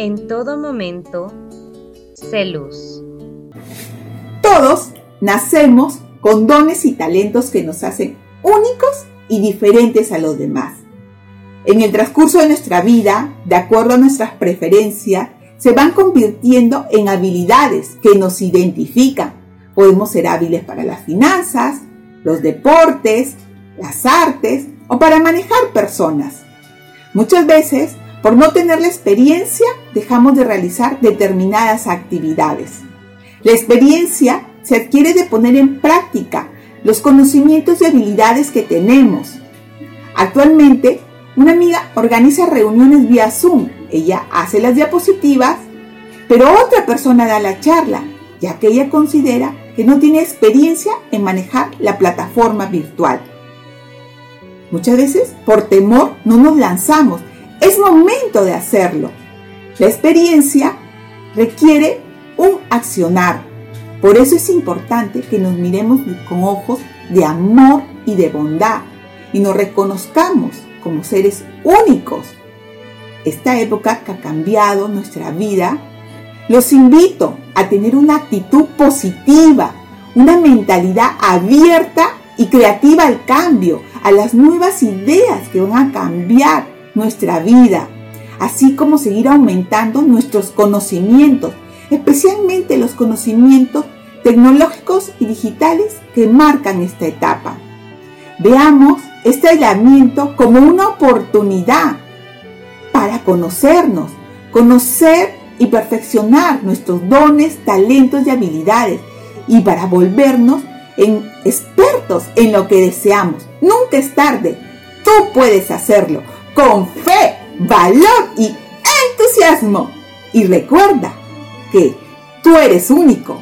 en todo momento, sé luz. Todos nacemos con dones y talentos que nos hacen únicos y diferentes a los demás. En el transcurso de nuestra vida, de acuerdo a nuestras preferencias, se van convirtiendo en habilidades que nos identifican. Podemos ser hábiles para las finanzas, los deportes, las artes o para manejar personas. Muchas veces, por no tener la experiencia, dejamos de realizar determinadas actividades. La experiencia se adquiere de poner en práctica los conocimientos y habilidades que tenemos. Actualmente, una amiga organiza reuniones vía Zoom. Ella hace las diapositivas, pero otra persona da la charla, ya que ella considera que no tiene experiencia en manejar la plataforma virtual. Muchas veces, por temor, no nos lanzamos. Es momento de hacerlo. La experiencia requiere un accionar. Por eso es importante que nos miremos con ojos de amor y de bondad y nos reconozcamos como seres únicos. Esta época que ha cambiado nuestra vida, los invito a tener una actitud positiva, una mentalidad abierta y creativa al cambio, a las nuevas ideas que van a cambiar nuestra vida, así como seguir aumentando nuestros conocimientos, especialmente los conocimientos tecnológicos y digitales que marcan esta etapa. Veamos este aislamiento como una oportunidad para conocernos, conocer y perfeccionar nuestros dones, talentos y habilidades y para volvernos en expertos en lo que deseamos. Nunca es tarde. Tú puedes hacerlo con fe, valor y entusiasmo. Y recuerda que tú eres único.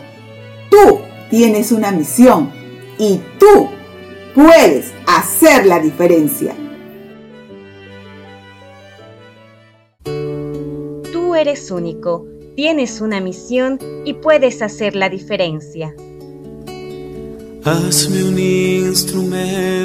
Tú tienes una misión y tú puedes hacer la diferencia. Tú eres único, tienes una misión y puedes hacer la diferencia. Hazme un instrumento.